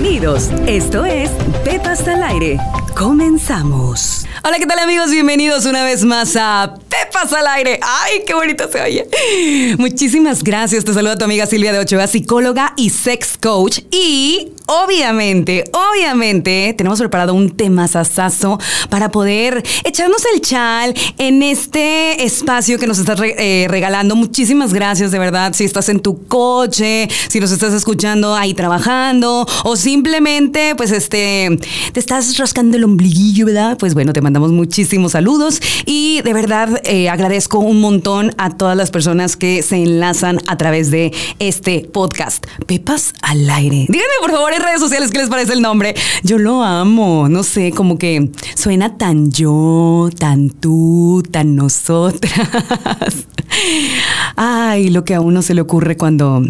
Bienvenidos. Esto es Pepas al aire. Comenzamos. Hola, ¿qué tal amigos? Bienvenidos una vez más a Pepas al aire. ¡Ay, qué bonito se oye! Muchísimas gracias. Te saluda tu amiga Silvia de Ochoa, psicóloga y sex coach. Y obviamente, obviamente, tenemos preparado un tema sasazo para poder echarnos el chal en este espacio que nos estás eh, regalando. Muchísimas gracias, de verdad. Si estás en tu coche, si nos estás escuchando ahí trabajando o simplemente, pues, este, te estás rascando el ombliguillo, ¿verdad? Pues bueno, te mandamos muchísimos saludos y de verdad eh, agradezco un montón a todas las personas que se enlazan a través de este podcast. Pepas al aire. Díganme, por favor, en redes sociales qué les parece el nombre. Yo lo amo, no sé, como que suena tan yo, tan tú, tan nosotras. Ay, lo que a uno se le ocurre cuando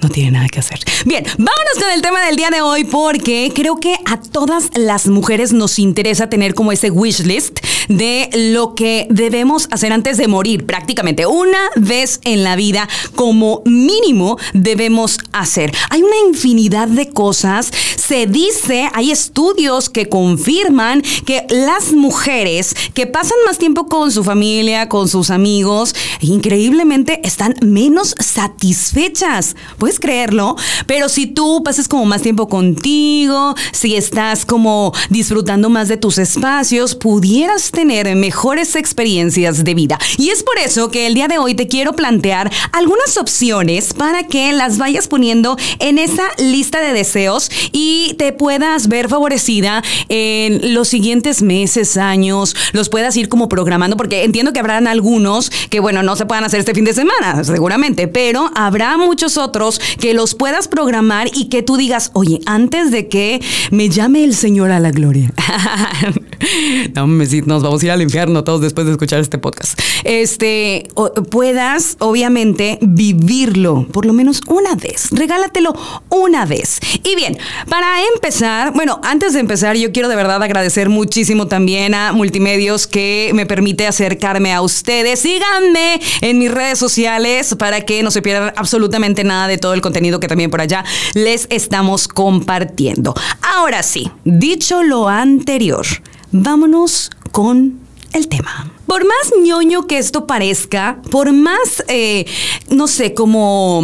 no tiene nada que hacer. Bien, vámonos con el tema del día de hoy porque creo que a todas las mujeres nos interesa tener como ese wish list de lo que debemos hacer antes de morir, prácticamente una vez en la vida como mínimo debemos hacer. Hay una infinidad de cosas, se dice, hay estudios que confirman que las mujeres que pasan más tiempo con su familia, con sus amigos, increíblemente están menos satisfechas. ¿Puedes creerlo? Pero si tú pasas como más tiempo contigo, si estás como disfrutando más de tus espacios, pudieras tener mejores experiencias de vida. Y es por eso que el día de hoy te quiero plantear algunas opciones para que las vayas poniendo en esa lista de deseos y te puedas ver favorecida en los siguientes meses, años, los puedas ir como programando, porque entiendo que habrán algunos que, bueno, no se puedan hacer este fin de semana, seguramente, pero habrá muchos otros que los puedas programar y que tú digas, oye, antes de que me llame el Señor a la gloria. no, nos vamos a ir al infierno todos después de escuchar este podcast. Este, puedas, obviamente, vivirlo por lo menos una vez. Regálatelo una vez. Y bien, para empezar, bueno, antes de empezar, yo quiero de verdad agradecer muchísimo también a Multimedios que me permite acercarme a ustedes. Síganme en mis redes sociales para que no se pierdan absolutamente nada de todo el contenido que también por allá les estamos compartiendo. Ahora sí, dicho lo anterior, vámonos con el tema. Por más ñoño que esto parezca, por más, eh, no sé, como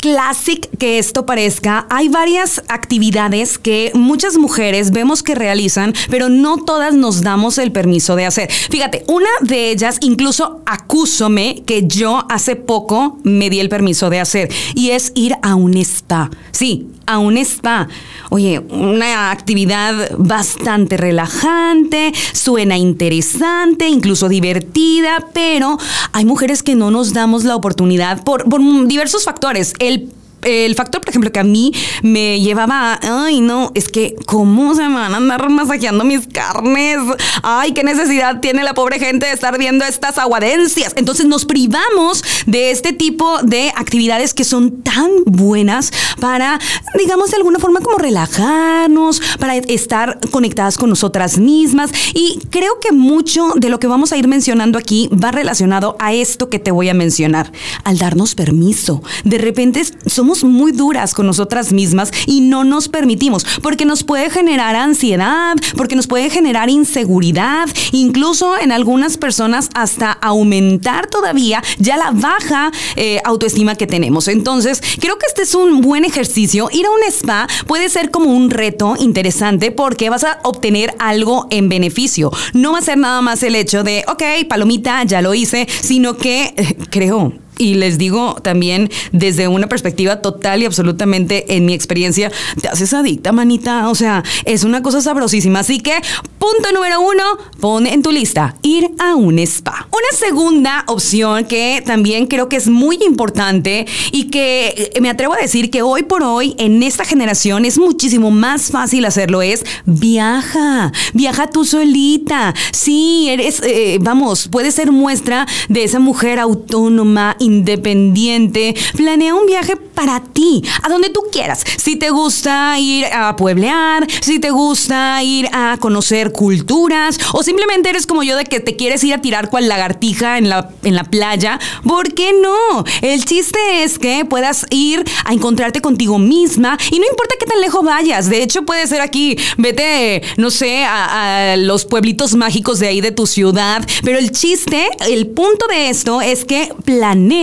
classic que esto parezca, hay varias actividades que muchas mujeres vemos que realizan, pero no todas nos damos el permiso de hacer. Fíjate, una de ellas, incluso acúsome que yo hace poco me di el permiso de hacer, y es ir a un spa. Sí, a un spa. Oye, una actividad bastante relajante, suena interesante, incluso divertida, pero hay mujeres que no nos damos la oportunidad por, diversos factores. El el factor, por ejemplo, que a mí me llevaba, ay, no, es que, ¿cómo se me van a andar masajeando mis carnes? Ay, qué necesidad tiene la pobre gente de estar viendo estas aguadencias. Entonces nos privamos de este tipo de actividades que son tan buenas para, digamos, de alguna forma como relajarnos, para estar conectadas con nosotras mismas. Y creo que mucho de lo que vamos a ir mencionando aquí va relacionado a esto que te voy a mencionar, al darnos permiso. De repente somos muy duras con nosotras mismas y no nos permitimos, porque nos puede generar ansiedad, porque nos puede generar inseguridad, incluso en algunas personas hasta aumentar todavía ya la baja eh, autoestima que tenemos. Entonces, creo que este es un buen ejercicio. Ir a un spa puede ser como un reto interesante porque vas a obtener algo en beneficio. No va a ser nada más el hecho de, ok, palomita, ya lo hice, sino que eh, creo y les digo también desde una perspectiva total y absolutamente en mi experiencia, te haces adicta, manita. O sea, es una cosa sabrosísima. Así que, punto número uno, pon en tu lista ir a un spa. Una segunda opción que también creo que es muy importante y que me atrevo a decir que hoy por hoy en esta generación es muchísimo más fácil hacerlo es viaja, viaja tú solita. Sí, eres, eh, vamos, puedes ser muestra de esa mujer autónoma, independiente. Planea un viaje para ti, a donde tú quieras. Si te gusta ir a pueblear, si te gusta ir a conocer culturas, o simplemente eres como yo de que te quieres ir a tirar cual lagartija en la, en la playa, ¿por qué no? El chiste es que puedas ir a encontrarte contigo misma y no importa qué tan lejos vayas. De hecho, puede ser aquí, vete, no sé, a, los pueblitos mágicos de ahí de tu ciudad. Pero el chiste, el punto de esto es que planees,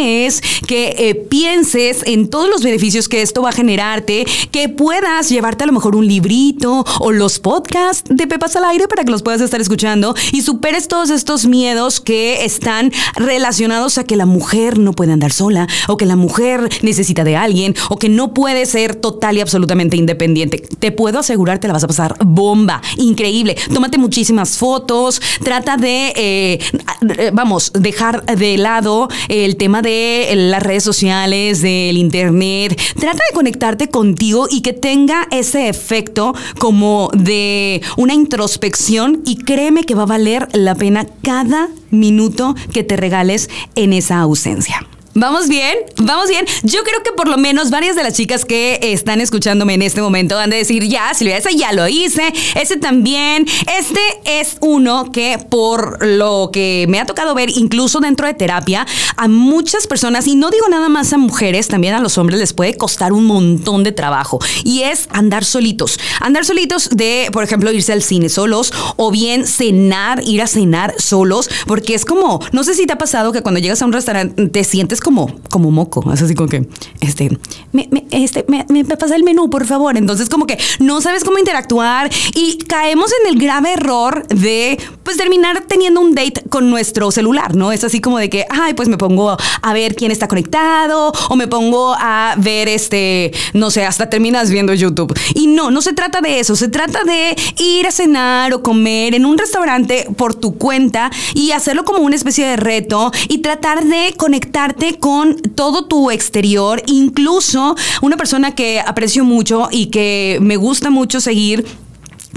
que eh, pienses en todos los beneficios que esto va a generarte, que puedas llevarte a lo mejor un librito o los podcasts de Pepas al aire para que los puedas estar escuchando y superes todos estos miedos que están relacionados a que la mujer no puede andar sola o que la mujer necesita de alguien o que no puede ser total y absolutamente independiente. Te puedo asegurar, te la vas a pasar bomba, increíble. Tómate muchísimas fotos, trata de, eh, vamos, dejar de lado el tema de las redes sociales, del internet. Trata de conectarte contigo y que tenga ese efecto como de una introspección y créeme que va a valer la pena cada minuto que te regales en esa ausencia. ¿Vamos bien? ¿Vamos bien? Yo creo que por lo menos varias de las chicas que están escuchándome en este momento van a decir, ya, Silvia, ese ya lo hice, ese también. Este es uno que por lo que me ha tocado ver, incluso dentro de terapia, a muchas personas, y no digo nada más a mujeres, también a los hombres les puede costar un montón de trabajo. Y es andar solitos. Andar solitos de, por ejemplo, irse al cine solos o bien cenar, ir a cenar solos, porque es como, no sé si te ha pasado que cuando llegas a un restaurante te sientes como, como moco. Es así como que, este, me, este, me, me pasa el menú, por favor. Entonces, como que no sabes cómo interactuar y caemos en el grave error de, pues, terminar teniendo un date con nuestro celular, ¿no? Es así como de que, ay, pues me pongo a ver quién está conectado o me pongo a ver, este, no sé, hasta terminas viendo YouTube. Y no, no se trata de eso. Se trata de ir a cenar o comer en un restaurante por tu cuenta y hacerlo como una especie de reto y tratar de conectarte con todo tu exterior, incluso una persona que aprecio mucho y que me gusta mucho seguir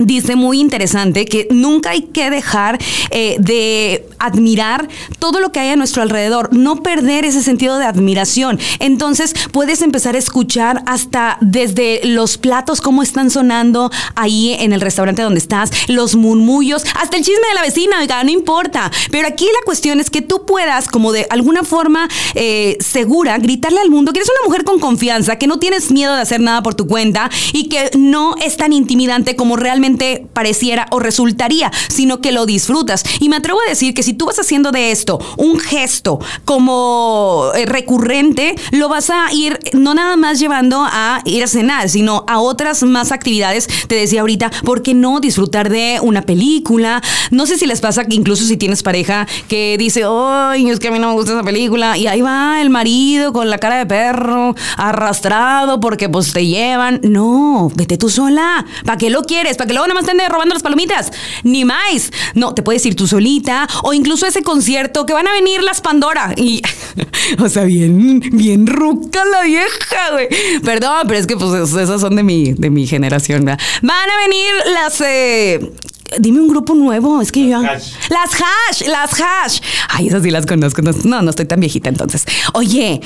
dice muy interesante que nunca hay que dejar eh, de admirar todo lo que hay a nuestro alrededor, no perder ese sentido de admiración. Entonces puedes empezar a escuchar hasta desde los platos, cómo están sonando ahí en el restaurante donde estás, los murmullos, hasta el chisme de la vecina, oiga, no importa. Pero aquí la cuestión es que tú puedas, como de alguna forma eh, segura, gritarle al mundo que eres una mujer con confianza, que no tienes miedo de hacer nada por tu cuenta y que no es tan intimidante como realmente pareciera o resultaría, sino que lo disfrutas. Y me atrevo a decir que si tú vas haciendo de esto un gesto como eh, recurrente, lo vas a ir no nada más llevando a ir a cenar, sino a otras más actividades. Te decía ahorita, ¿por qué no disfrutar de una película? No sé si les pasa incluso si tienes pareja que dice, ay, es que a mí no me gusta esa película, y ahí va el marido con la cara de perro, arrastrado porque pues te llevan. No, vete tú sola. ¿Para qué lo quieres? ¿Para qué lo nada más estén robando las palomitas. Ni más. No, te puedes ir tú solita o incluso ese concierto que van a venir las Pandora. Y, o sea, bien, bien ruca la vieja, güey. Perdón, pero es que pues esas son de mi, de mi generación. Van a venir las... Eh, Dime un grupo nuevo, es que yo. Las hash, las hash. Ay, esas sí las conozco. No, no estoy tan viejita entonces. Oye,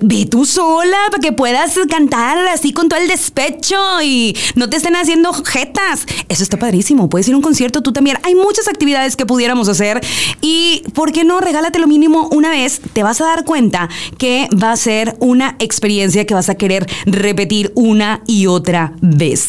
ve tú sola para que puedas cantar así con todo el despecho y no te estén haciendo jetas. Eso está padrísimo. Puedes ir a un concierto tú también. Hay muchas actividades que pudiéramos hacer y, ¿por qué no? Regálate lo mínimo una vez. Te vas a dar cuenta que va a ser una experiencia que vas a querer repetir una y otra vez.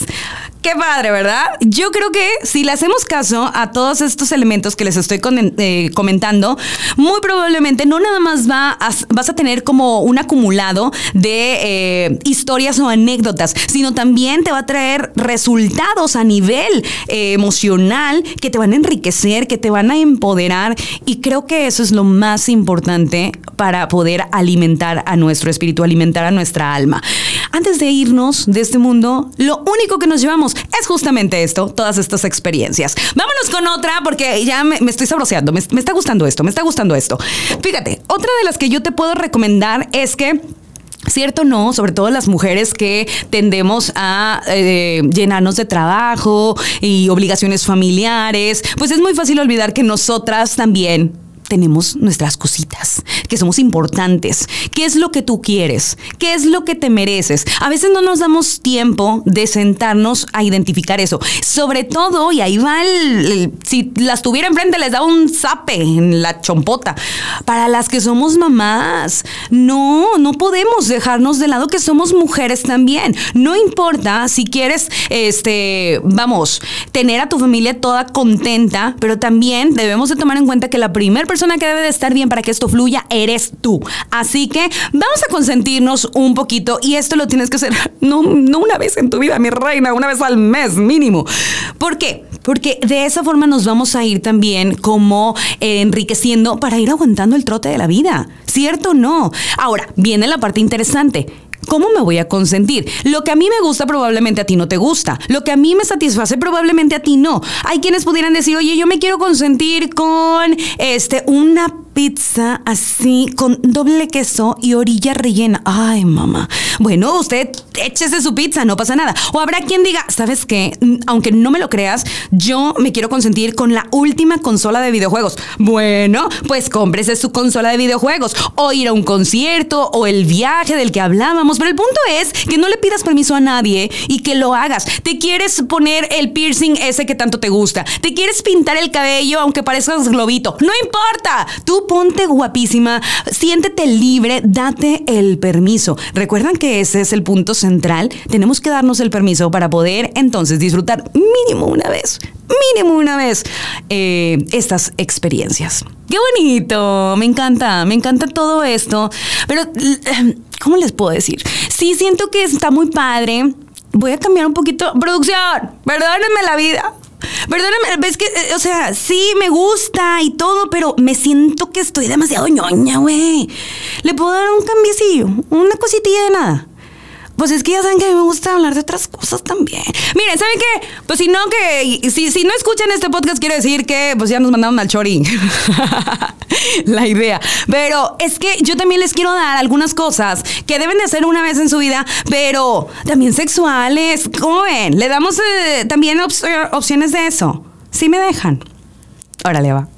Qué padre, ¿verdad? Yo creo que si le hacemos caso a todos estos elementos que les estoy eh, comentando, muy probablemente no nada más va vas a tener como un acumulado de eh, historias o anécdotas, sino también te va a traer resultados a nivel eh, emocional que te van a enriquecer, que te van a empoderar y creo que eso es lo más importante para poder alimentar a nuestro espíritu, alimentar a nuestra alma. Antes de irnos de este mundo, lo único que nos llevamos es justamente esto, todas estas experiencias. Vámonos con otra porque ya me, estoy sabroseando, me, está gustando esto, me está gustando esto. Fíjate, otra de las que yo te puedo recomendar es que Cierto no, sobre todo las mujeres que tendemos a eh, llenarnos de trabajo y obligaciones familiares, pues es muy fácil olvidar que nosotras también tenemos nuestras cositas, que somos importantes. ¿Qué es lo que tú quieres? ¿Qué es lo que te mereces? A veces no nos damos tiempo de sentarnos a identificar eso. Sobre todo, y ahí va el, si las tuviera enfrente les da un zape en la chompota. Para las que somos mamás, no, no podemos dejarnos de lado que somos mujeres también. No importa si quieres, este, vamos, tener a tu familia toda contenta, pero también debemos de tomar en cuenta que la primera persona que debe de estar bien para que esto fluya eres tú. Así que vamos a consentirnos un poquito y esto lo tienes que hacer no, no una vez en tu vida, mi reina, una vez al mes mínimo. ¿Por qué? Porque de esa forma nos vamos a ir también como enriqueciendo para ir aguantando el trote de la vida. ¿Cierto o no? Ahora, viene la parte interesante. ¿Cómo me voy a consentir? Lo que a mí me gusta probablemente a ti no te gusta. Lo que a mí me satisface probablemente a ti no. Hay quienes pudieran decir, oye, yo me quiero consentir con este, una pizza así con doble queso y orilla rellena. Ay, mamá. Bueno, usted échese su pizza, no pasa nada. O habrá quien diga, ¿sabes qué? Aunque no me lo creas, yo me quiero consentir con la última consola de videojuegos. Bueno, pues cómprese su consola de videojuegos o ir a un concierto o el viaje del que hablábamos. Pero el punto es que no le pidas permiso a nadie y que lo hagas. Te quieres poner el piercing ese que tanto te gusta. Te quieres pintar el cabello aunque parezcas globito. No importa. Tú ponte guapísima, siéntete libre, date el permiso. Recuerdan que ese es el punto central. Tenemos que darnos el permiso para poder entonces disfrutar mínimo una vez, mínimo una vez eh, estas experiencias. Qué bonito, me encanta, me encanta todo esto. Pero, ¿cómo les puedo decir? Sí, siento que está muy padre. Voy a cambiar un poquito. Producción, perdónenme la vida. Perdóname, ves que, eh, o sea, sí me gusta y todo, pero me siento que estoy demasiado ñoña, güey. ¿Le puedo dar un cambiecillo? Una cositilla de nada. Pues es que ya saben que a mí me gusta hablar de otras cosas también. Miren, ¿saben qué? Pues si no, que si, si no escuchan este podcast, quiere decir que pues ya nos mandaron al chori. La idea. Pero es que yo también les quiero dar algunas cosas que deben de hacer una vez en su vida, pero también sexuales. ¿Cómo ven? Le damos eh, también opciones de eso. Sí me dejan. Órale, va.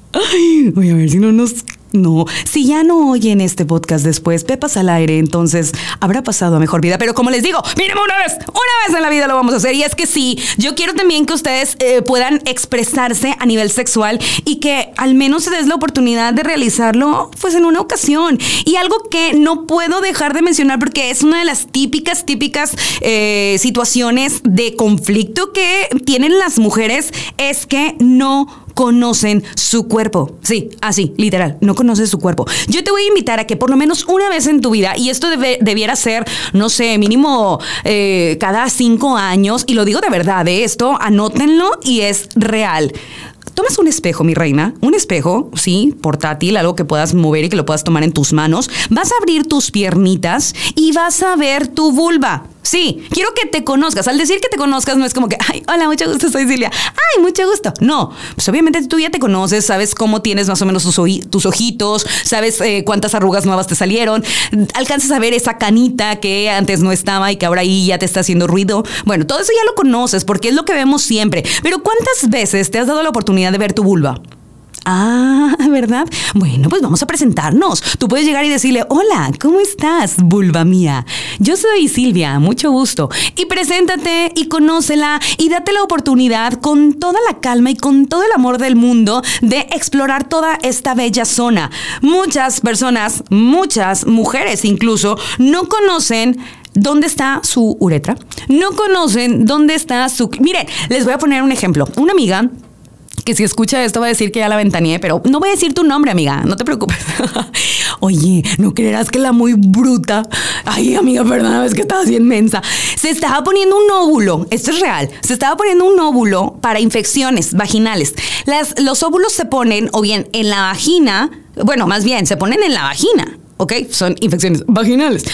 Voy a ver si no nos no, si ya no oyen este podcast después, Pepas al aire, entonces habrá pasado a mejor vida. Pero como les digo, mínimo una vez, una vez en la vida lo vamos a hacer. Y es que sí, yo quiero también que ustedes eh, puedan expresarse a nivel sexual y que al menos se des la oportunidad de realizarlo pues en una ocasión. Y algo que no puedo dejar de mencionar porque es una de las típicas, típicas eh, situaciones de conflicto que tienen las mujeres es que no conocen su cuerpo. Sí, así, literal, no conoces su cuerpo. Yo te voy a invitar a que por lo menos una vez en tu vida, y esto debiera ser, no sé, mínimo eh, cada cinco años, y lo digo de verdad, de ¿eh? esto, anótenlo y es real. Tomas un espejo, mi reina, un espejo, sí, portátil, algo que puedas mover y que lo puedas tomar en tus manos. Vas a abrir tus piernitas y vas a ver tu vulva. Sí, quiero que te conozcas. Al decir que te conozcas no es como que, ay, hola, mucho gusto, soy Silvia. Ay, mucho gusto. No, pues obviamente tú ya te conoces, sabes cómo tienes más o menos tus, ojitos, sabes eh, cuántas arrugas nuevas te salieron, alcanzas a ver esa canita que antes no estaba y que ahora ahí ya te está haciendo ruido. Bueno, todo eso ya lo conoces porque es lo que vemos siempre. Pero ¿cuántas veces te has dado la oportunidad de ver tu vulva? Ah, ¿verdad? Bueno, pues vamos a presentarnos. Tú puedes llegar y decirle, hola, ¿cómo estás, vulva mía? Yo soy Silvia, mucho gusto. Y preséntate y conócela y date la oportunidad con toda la calma y con todo el amor del mundo de explorar toda esta bella zona. Muchas personas, muchas mujeres incluso, no conocen dónde está su uretra, no conocen dónde está su... Miren, les voy a poner un ejemplo. Una amiga que si escucha esto va a decir que ya la ventaneé, pero no voy a decir tu nombre, amiga, no te preocupes. Oye, no creerás que la muy bruta, ay, amiga, perdona, es que estaba así inmensa, se estaba poniendo un óvulo, esto es real, se estaba poniendo un óvulo para infecciones vaginales. Las, los óvulos se ponen o bien en la vagina, bueno, más bien, se ponen en la vagina. ¿ok? Son infecciones vaginales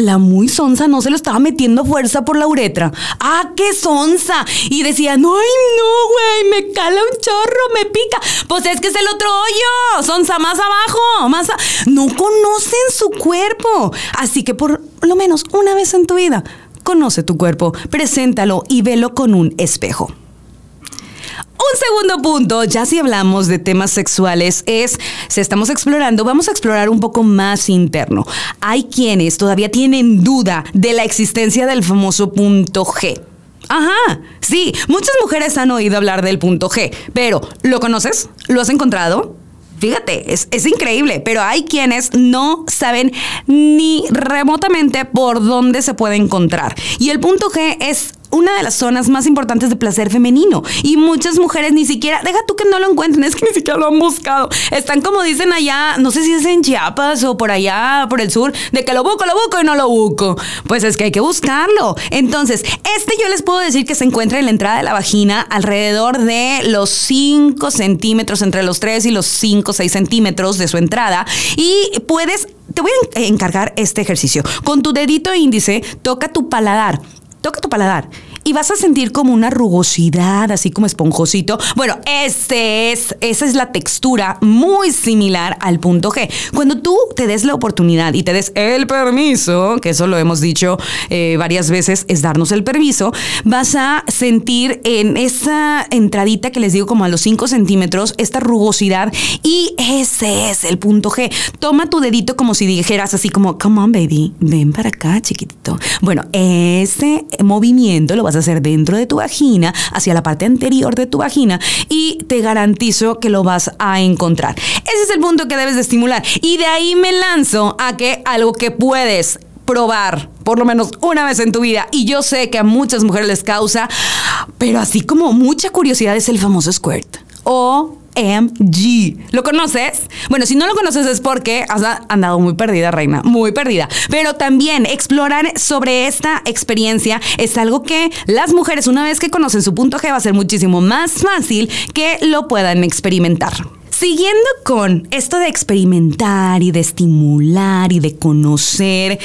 la muy sonsa no se lo estaba metiendo fuerza por la uretra. ¡Ah, qué sonsa! Y decía, no, ay, no, güey, me cala un chorro, me pica. Pues es que es el otro hoyo, sonsa más abajo, más... No conocen su cuerpo. Así que por lo menos una vez en tu vida, conoce tu cuerpo, preséntalo y velo con un espejo. Un segundo punto, ya si hablamos de temas sexuales, es, si estamos explorando, vamos a explorar un poco más interno. Hay quienes todavía tienen duda de la existencia del famoso punto G. Ajá, sí, muchas mujeres han oído hablar del punto G, pero ¿lo conoces? ¿Lo has encontrado? Fíjate, es, es, increíble, pero hay quienes no saben ni remotamente por dónde se puede encontrar. Y el punto G es una de las zonas más importantes de placer femenino. Y muchas mujeres ni siquiera, deja tú que no lo encuentren, es que ni siquiera lo han buscado. Están como dicen allá, no sé si es en Chiapas o por allá, por el sur, de que lo busco, lo busco y no lo busco. Pues es que hay que buscarlo. Entonces, este yo les puedo decir que se encuentra en la entrada de la vagina alrededor de los 5 centímetros, entre los 3 y los 5, 6 centímetros de su entrada. Y puedes, te voy a encargar este ejercicio. Con tu dedito índice, toca tu paladar toca tu paladar y vas a sentir como una rugosidad, así como esponjosito. Bueno, ese es, esa es la textura muy similar al punto G. Cuando tú te des la oportunidad y te des el permiso, que eso lo hemos dicho eh, varias veces, es darnos el permiso, vas a sentir en esa entradita que les digo como a los 5 centímetros, esta rugosidad y ese es el punto G. Toma tu dedito como si dijeras así como, come on baby, ven para acá chiquitito. Bueno, ese movimiento lo vas a hacer dentro de tu vagina, hacia la parte anterior de tu vagina y te garantizo que lo vas a encontrar. Ese es el punto que debes de estimular. Y de ahí me lanzo a que algo que puedes probar por lo menos una vez en tu vida y yo sé que a muchas mujeres les causa, pero así como mucha curiosidad es el famoso squirt o. ¿Lo conoces? Bueno, si no lo conoces es porque has andado muy perdida, reina, muy perdida. Pero también explorar sobre esta experiencia es algo que las mujeres, una vez que conocen su punto G, va a ser muchísimo más fácil que lo puedan experimentar. Siguiendo con esto de experimentar y de estimular y de conocer,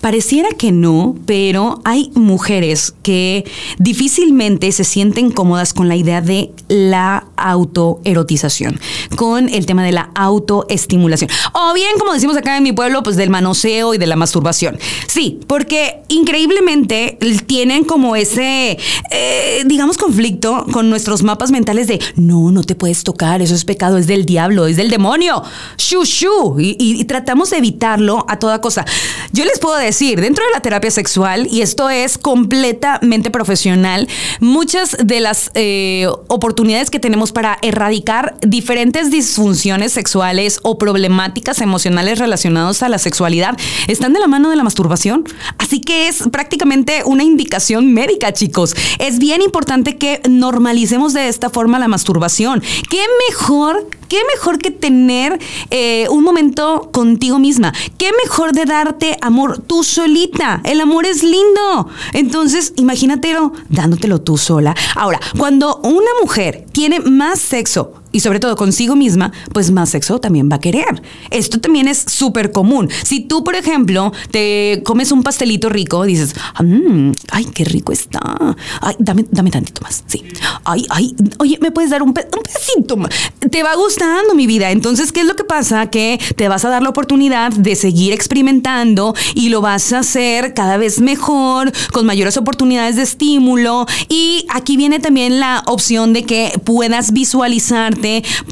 pareciera que no, pero hay mujeres que difícilmente se sienten cómodas con la idea de la autoerotización, con el tema de la autoestimulación. O bien, como decimos acá en mi pueblo, pues del manoseo y de la masturbación. Sí, porque increíblemente tienen como ese, eh, digamos, conflicto con nuestros mapas mentales de, no, no te puedes tocar, eso es pecado, es del diablo, es del demonio. Shu, shu. Y, tratamos de evitarlo a toda cosa. Yo les puedo decir, dentro de la terapia sexual, y esto es completamente profesional, muchas de las eh, oportunidades que tenemos para erradicar diferentes disfunciones sexuales o problemáticas emocionales relacionadas a la sexualidad están de la mano de la masturbación. Así que es prácticamente una indicación médica, chicos. Es bien importante que normalicemos de esta forma la masturbación. ¿Qué mejor ¿Qué mejor que tener eh, un momento contigo misma? ¿Qué mejor de darte amor tú solita? El amor es lindo. Entonces, imagínatelo dándotelo tú sola. Ahora, cuando una mujer tiene más sexo y sobre todo consigo misma, pues más sexo también va a querer. Esto también es súper común. Si tú, por ejemplo, te comes un pastelito rico, dices, mmm, ay, qué rico está. Ay, dame, dame tantito más. Sí. Ay, ay, oye, ¿me puedes dar un, un pedacito más? Te va gustando mi vida. Entonces, ¿qué es lo que pasa? Que te vas a dar la oportunidad de seguir experimentando y lo vas a hacer cada vez mejor, con mayores oportunidades de estímulo. Y aquí viene también la opción de que puedas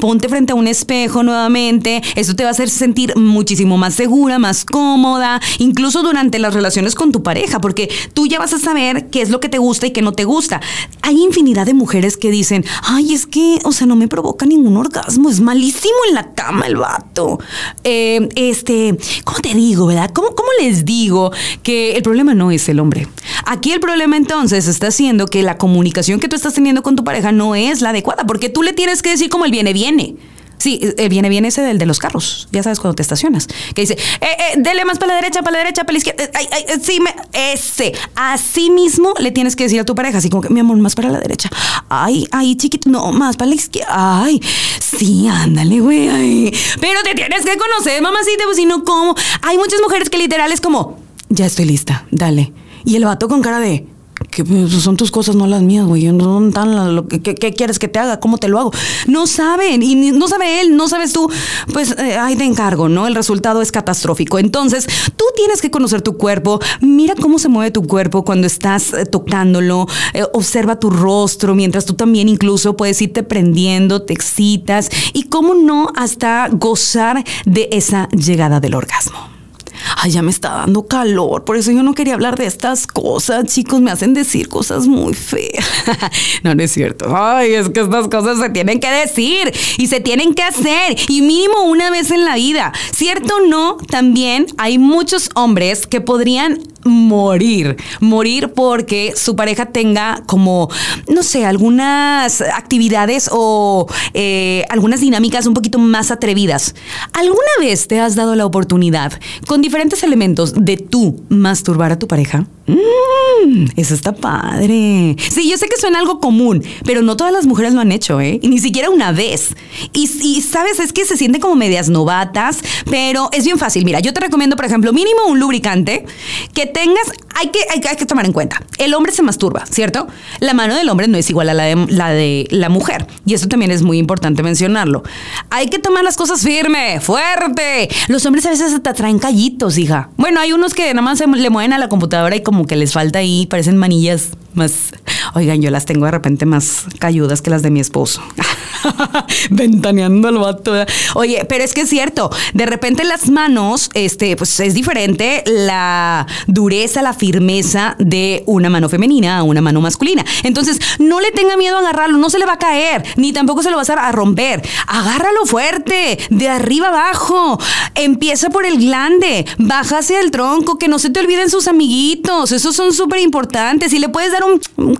ponte frente a un espejo nuevamente, eso te va a hacer sentir muchísimo más segura, más cómoda, incluso durante las relaciones con tu pareja, porque tú ya vas a saber qué es lo que te gusta y qué no te gusta. Hay infinidad de mujeres que dicen, ay, es que, o sea, no me provoca ningún orgasmo, es malísimo en la cama el vato. Eh, este, ¿cómo te digo, verdad? ¿Cómo, ¿Cómo les digo que el problema no es el hombre? Aquí el problema entonces está siendo que la comunicación que tú estás teniendo con tu pareja no es la adecuada, porque tú le tienes que decir el viene, viene. Sí, el viene, viene ese del de los carros. Ya sabes cuando te estacionas. Que dice, eh, eh, dele más para la derecha, para la derecha, para la izquierda. Ay, ay, sí, me, ese. Así mismo le tienes que decir a tu pareja, así como que, mi amor, más para la derecha. Ay, ay, chiquito, no, más para la izquierda. Ay, sí, ándale, güey. Pero te tienes que conocer, mamacita, pues si no, ¿cómo? Hay muchas mujeres que literal es como, ya estoy lista, dale. Y el vato con cara de, que pues, son tus cosas, no las mías, güey. No tan lo que, ¿qué, quieres que te haga? ¿Cómo te lo hago? No saben, y no sabe él, no sabes tú. Pues eh, ahí te encargo, ¿no? El resultado es catastrófico. Entonces, tú tienes que conocer tu cuerpo. Mira cómo se mueve tu cuerpo cuando estás eh, tocándolo. Eh, observa tu rostro, mientras tú también incluso puedes irte prendiendo, te excitas. Y cómo no, hasta gozar de esa llegada del orgasmo. Ay, ya me está dando calor, por eso yo no quería hablar de estas cosas, chicos, me hacen decir cosas muy feas. no, no es cierto. Ay, es que estas cosas se tienen que decir y se tienen que hacer y mínimo una vez en la vida. ¿Cierto o no? También hay muchos hombres que podrían morir, morir porque su pareja tenga como, no sé, algunas actividades o eh, algunas dinámicas un poquito más atrevidas. ¿Alguna vez te has dado la oportunidad con diferentes elementos de tú masturbar a tu pareja? Mm, eso está padre. Sí, yo sé que suena algo común, pero no todas las mujeres lo han hecho, ¿eh? Ni siquiera una vez. Y, sabes, es que se siente como medias novatas, pero es bien fácil. Mira, yo te recomiendo, por ejemplo, mínimo un lubricante que tengas, hay que, hay, que tomar en cuenta, el hombre se masturba, ¿cierto? La mano del hombre no es igual a la de, la de la mujer. Y eso también es muy importante mencionarlo. Hay que tomar las cosas firme, fuerte. Los hombres a veces te traen callitos, Bueno, hay unos que nada más se le mueven a la computadora y como que les falta ahí, parecen manillas más. Oigan, yo las tengo de repente más cayudas que las de mi esposo. Ventaneando el vato. Oye, pero es que es cierto, de repente las manos, este, pues es diferente la dureza, la firmeza de una mano femenina a una mano masculina. Entonces, no le tenga miedo a agarrarlo, no se le va a caer, ni tampoco se lo vas a romper. Agárralo fuerte, de arriba abajo. Empieza por el glande, baja hacia el tronco, que no se te olviden sus amiguitos. Esos son súper importantes. Y le puedes dar un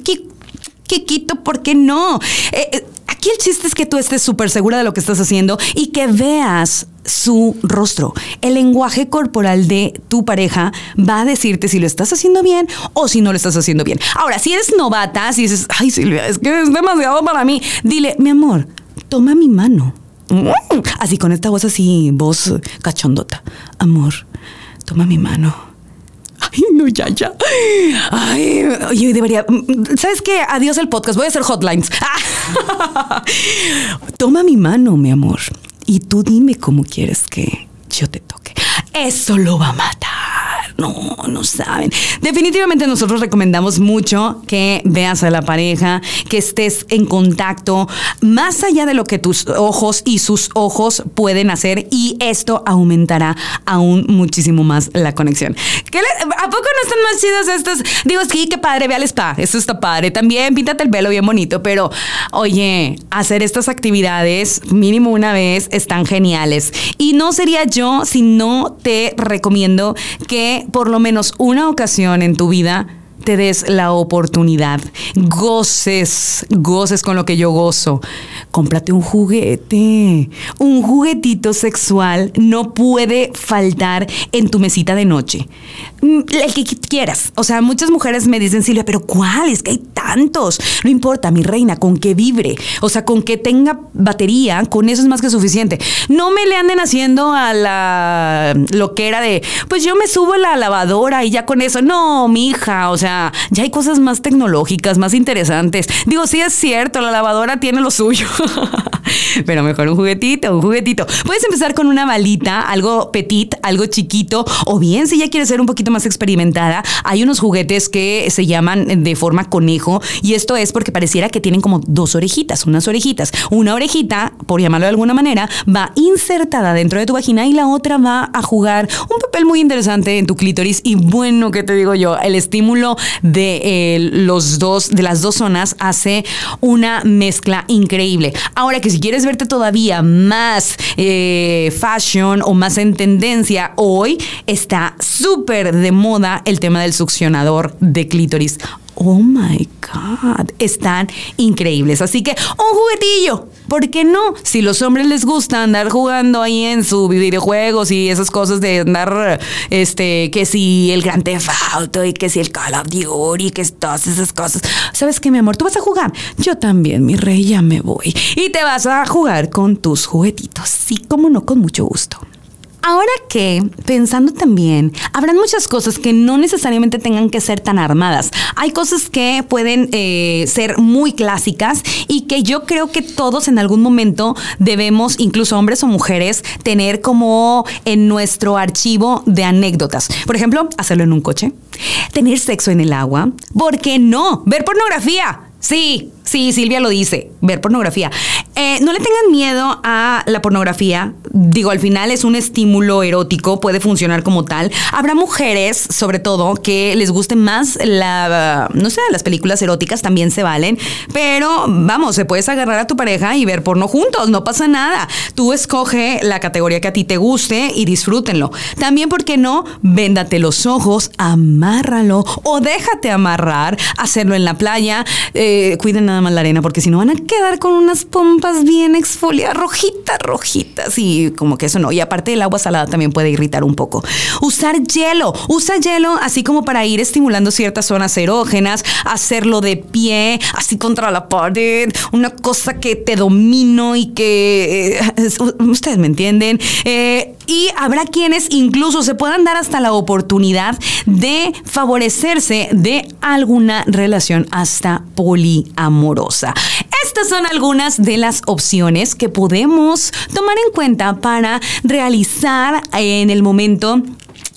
Kikito, ¿por qué no? Eh, eh, aquí el chiste es que tú estés súper segura de lo que estás haciendo y que veas su rostro. El lenguaje corporal de tu pareja va a decirte si lo estás haciendo bien o si no lo estás haciendo bien. Ahora, si eres novata, si dices, ay Silvia, es que es demasiado para mí, dile, mi amor, toma mi mano. Así con esta voz así, voz cachondota. Amor, toma mi mano No, ya, ya. Ay, yo debería. ¿Sabes qué? Adiós el podcast. Voy a hacer hotlines. Toma mi mano, mi amor. Y tú dime cómo quieres que yo te toque. Eso lo va a matar. No, no saben. Definitivamente nosotros recomendamos mucho que veas a la pareja, que estés en contacto más allá de lo que tus ojos y sus ojos pueden hacer y esto aumentará aún muchísimo más la conexión. ¿A poco no están más chidos estos? Digo, sí, qué padre, ve al spa, eso está padre. También píntate el pelo bien bonito, pero oye, hacer estas actividades mínimo una vez están geniales. Y no sería yo si no te recomiendo que por lo menos una ocasión en tu vida te des la oportunidad, goces, goces con lo que yo gozo. Cómprate un juguete. Un juguetito sexual no puede faltar en tu mesita de noche. Mm, el que quieras. O sea, muchas mujeres me dicen, Silvia, pero ¿cuál? Es que hay tantos. No importa, mi reina, con que vibre. O sea, con que tenga batería, con eso es más que suficiente. No me le anden haciendo a la lo que era de, pues yo me subo a la lavadora y ya con eso. No, mi hija, o sea, ya hay cosas más tecnológicas, más interesantes. Digo, sí es cierto, la lavadora tiene lo suyo. Pero mejor un juguetito, un juguetito. Puedes empezar con una balita, algo petit, algo chiquito, o bien si ya quieres ser un poquito más experimentada, hay unos juguetes que se llaman de forma conejo y esto es porque pareciera que tienen como dos orejitas, unas orejitas. Una orejita, por llamarlo de alguna manera, va insertada dentro de tu vagina y la otra va a jugar un papel muy interesante en tu clítoris y bueno, ¿qué te digo yo? El estímulo de eh, los dos, de las dos zonas hace una mezcla increíble. Ahora que si quieres verte todavía más eh, fashion o más en tendencia, hoy está súper de moda el tema del succionador de clítoris oh my God, están increíbles. Así que un juguetillo, ¿por qué no? Si los hombres les gusta andar jugando ahí en sus videojuegos y esas cosas de andar, este, que si el Grand Theft Auto y que si el Call of Duty que todas esas cosas. ¿Sabes qué, mi amor? Tú vas a jugar. Yo también, mi rey, ya me voy. Y te vas a jugar con tus juguetitos. Sí, como no, con mucho gusto. Ahora que, pensando también, habrán muchas cosas que no necesariamente tengan que ser tan armadas. Hay cosas que pueden eh, ser muy clásicas y que yo creo que todos en algún momento debemos, incluso hombres o mujeres, tener como en nuestro archivo de anécdotas. Por ejemplo, hacerlo en un coche, tener sexo en el agua, ¿por qué no? Ver pornografía. Sí, sí, Silvia lo dice, ver pornografía. Eh, no le tengan miedo a la pornografía. Digo, al final es un estímulo erótico, puede funcionar como tal. Habrá mujeres, sobre todo, que les guste más la, no sé, las películas eróticas también se valen. Pero vamos, se puedes agarrar a tu pareja y ver porno juntos, no pasa nada. Tú escoge la categoría que a ti te guste y disfrútenlo. También, ¿por qué no? Véndate los ojos, amárralo o déjate amarrar, hacerlo en la playa. Eh, cuiden nada más la arena porque si no van a quedar con unas pompas bien exfoliadas, rojitas, rojitas y como que eso no. Y aparte el agua salada también puede irritar un poco. Usar hielo, usa hielo así como para ir estimulando ciertas zonas erógenas, hacerlo de pie, así contra la pared, una cosa que te domino y que eh, ustedes me entienden. Eh, y habrá quienes incluso se puedan dar hasta la oportunidad de favorecerse de alguna relación hasta Estas son algunas de las opciones que podemos tomar en cuenta para realizar en el momento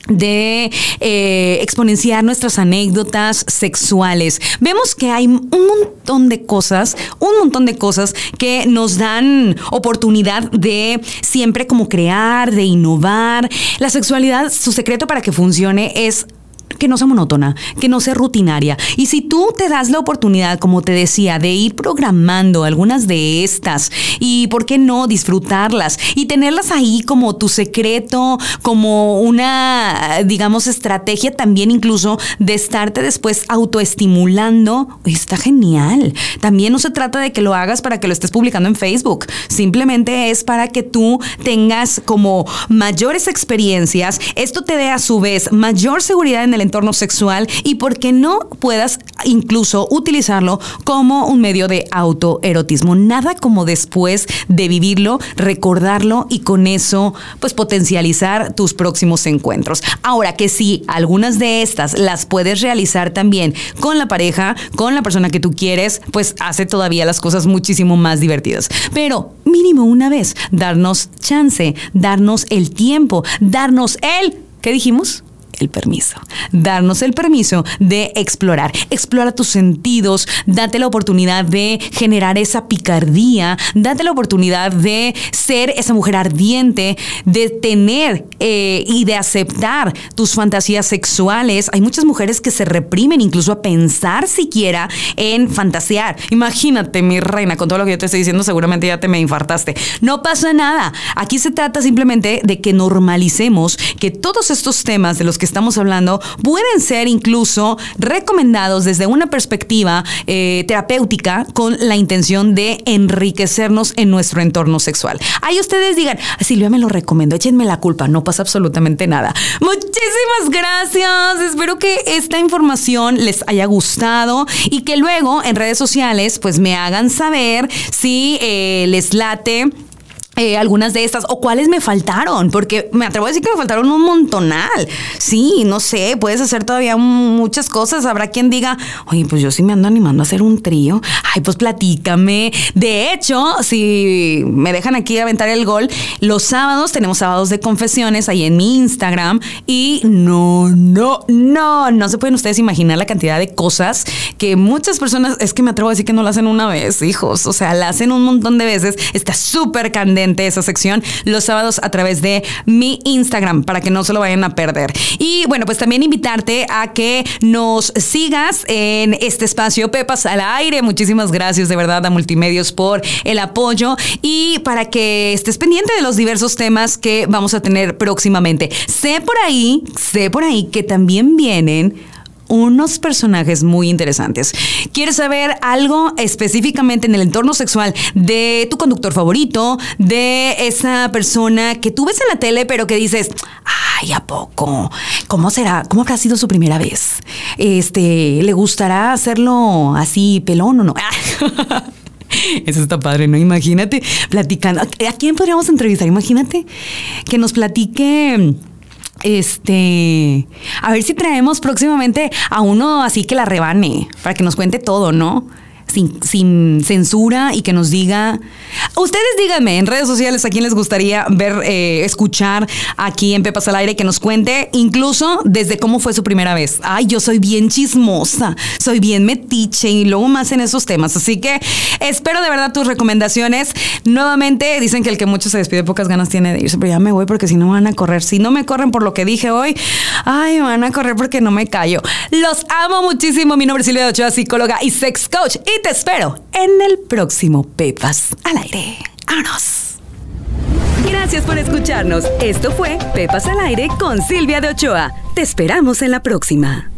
de eh, exponenciar nuestras anécdotas sexuales. Vemos que hay un montón de cosas, un montón de cosas que nos dan oportunidad de siempre como crear, de innovar. La sexualidad, su secreto para que funcione es que no sea monótona, que no sea rutinaria. Y si tú te das la oportunidad, como te decía, de ir programando algunas de estas y, ¿por qué no?, disfrutarlas y tenerlas ahí como tu secreto, como una, digamos, estrategia también incluso de estarte después autoestimulando, está genial. También no se trata de que lo hagas para que lo estés publicando en Facebook, simplemente es para que tú tengas como mayores experiencias, esto te dé a su vez mayor seguridad en el entorno sexual y por qué no puedas incluso utilizarlo como un medio de autoerotismo. Nada como después de vivirlo, recordarlo y con eso pues potencializar tus próximos encuentros. Ahora que sí, algunas de estas las puedes realizar también con la pareja, con la persona que tú quieres, pues hace todavía las cosas muchísimo más divertidas. Pero mínimo una vez, darnos chance, darnos el tiempo, darnos el, ¿qué dijimos? El permiso. Darnos el permiso de explorar. Explora tus sentidos, date la oportunidad de generar esa picardía, date la oportunidad de ser esa mujer ardiente, de tener eh, y de aceptar tus fantasías sexuales. Hay muchas mujeres que se reprimen incluso a pensar siquiera en fantasear. Imagínate, mi reina, con todo lo que yo te estoy diciendo, seguramente ya te me infartaste. No pasa nada. Aquí se trata simplemente de que normalicemos que todos estos temas de los que estamos hablando pueden ser incluso recomendados desde una perspectiva eh, terapéutica con la intención de enriquecernos en nuestro entorno sexual. Ahí ustedes digan, Silvia me lo recomiendo, échenme la culpa, no pasa absolutamente nada. Muchísimas gracias, espero que esta información les haya gustado y que luego en redes sociales pues me hagan saber si eh, les late eh, algunas de estas o cuáles me faltaron, porque me atrevo a decir que me faltaron un montonal. Sí, no sé, puedes hacer todavía muchas cosas. Habrá quien diga, oye, pues yo sí me ando animando a hacer un trío. Ay, pues platícame. De hecho, si me dejan aquí aventar el gol, los sábados tenemos sábados de confesiones ahí en mi Instagram y no, no, no, no se pueden ustedes imaginar la cantidad de cosas que muchas personas, es que me atrevo a decir que no la hacen una vez, hijos, o sea, la hacen un montón de veces. Está súper candente esa sección los sábados a través de mi Instagram para que no se lo vayan a perder. Y bueno, pues también invitarte a que nos sigas en este espacio Pepas al aire. Muchísimas gracias de verdad a Multimedios por el apoyo y para que estés pendiente de los diversos temas que vamos a tener próximamente. Sé por ahí, sé por ahí que también vienen unos personajes muy interesantes. ¿Quieres saber algo específicamente en el entorno sexual de tu conductor favorito, de esa persona que tú ves en la tele pero que dices, ay, ¿a poco? ¿Cómo será? ¿Cómo habrá sido su primera vez? Este, ¿le gustará hacerlo así pelón o no? Eso está padre, ¿no? Imagínate platicando. ¿A quién podríamos entrevistar? Imagínate que nos platique. Este, a ver si traemos próximamente a uno así que la rebane, para que nos cuente todo, ¿no? Sin, censura y que nos diga. Ustedes díganme en redes sociales a quién les gustaría ver, eh, escuchar aquí en Pepas al Aire, que nos cuente incluso desde cómo fue su primera vez. Ay, yo soy bien chismosa, soy bien metiche y luego más en esos temas. Así que espero de verdad tus recomendaciones. Nuevamente dicen que el que mucho se despide, pocas ganas tiene de irse, pero ya me voy porque si no van a correr. Si no me corren por lo que dije hoy, ay, van a correr porque no me callo. Los amo muchísimo. Mi nombre es Silvia Ochoa, psicóloga y sex coach. Y te espero en el próximo Pepas al aire. ¡Vámonos! Gracias por escucharnos. Esto fue Pepas al aire con Silvia de Ochoa. Te esperamos en la próxima.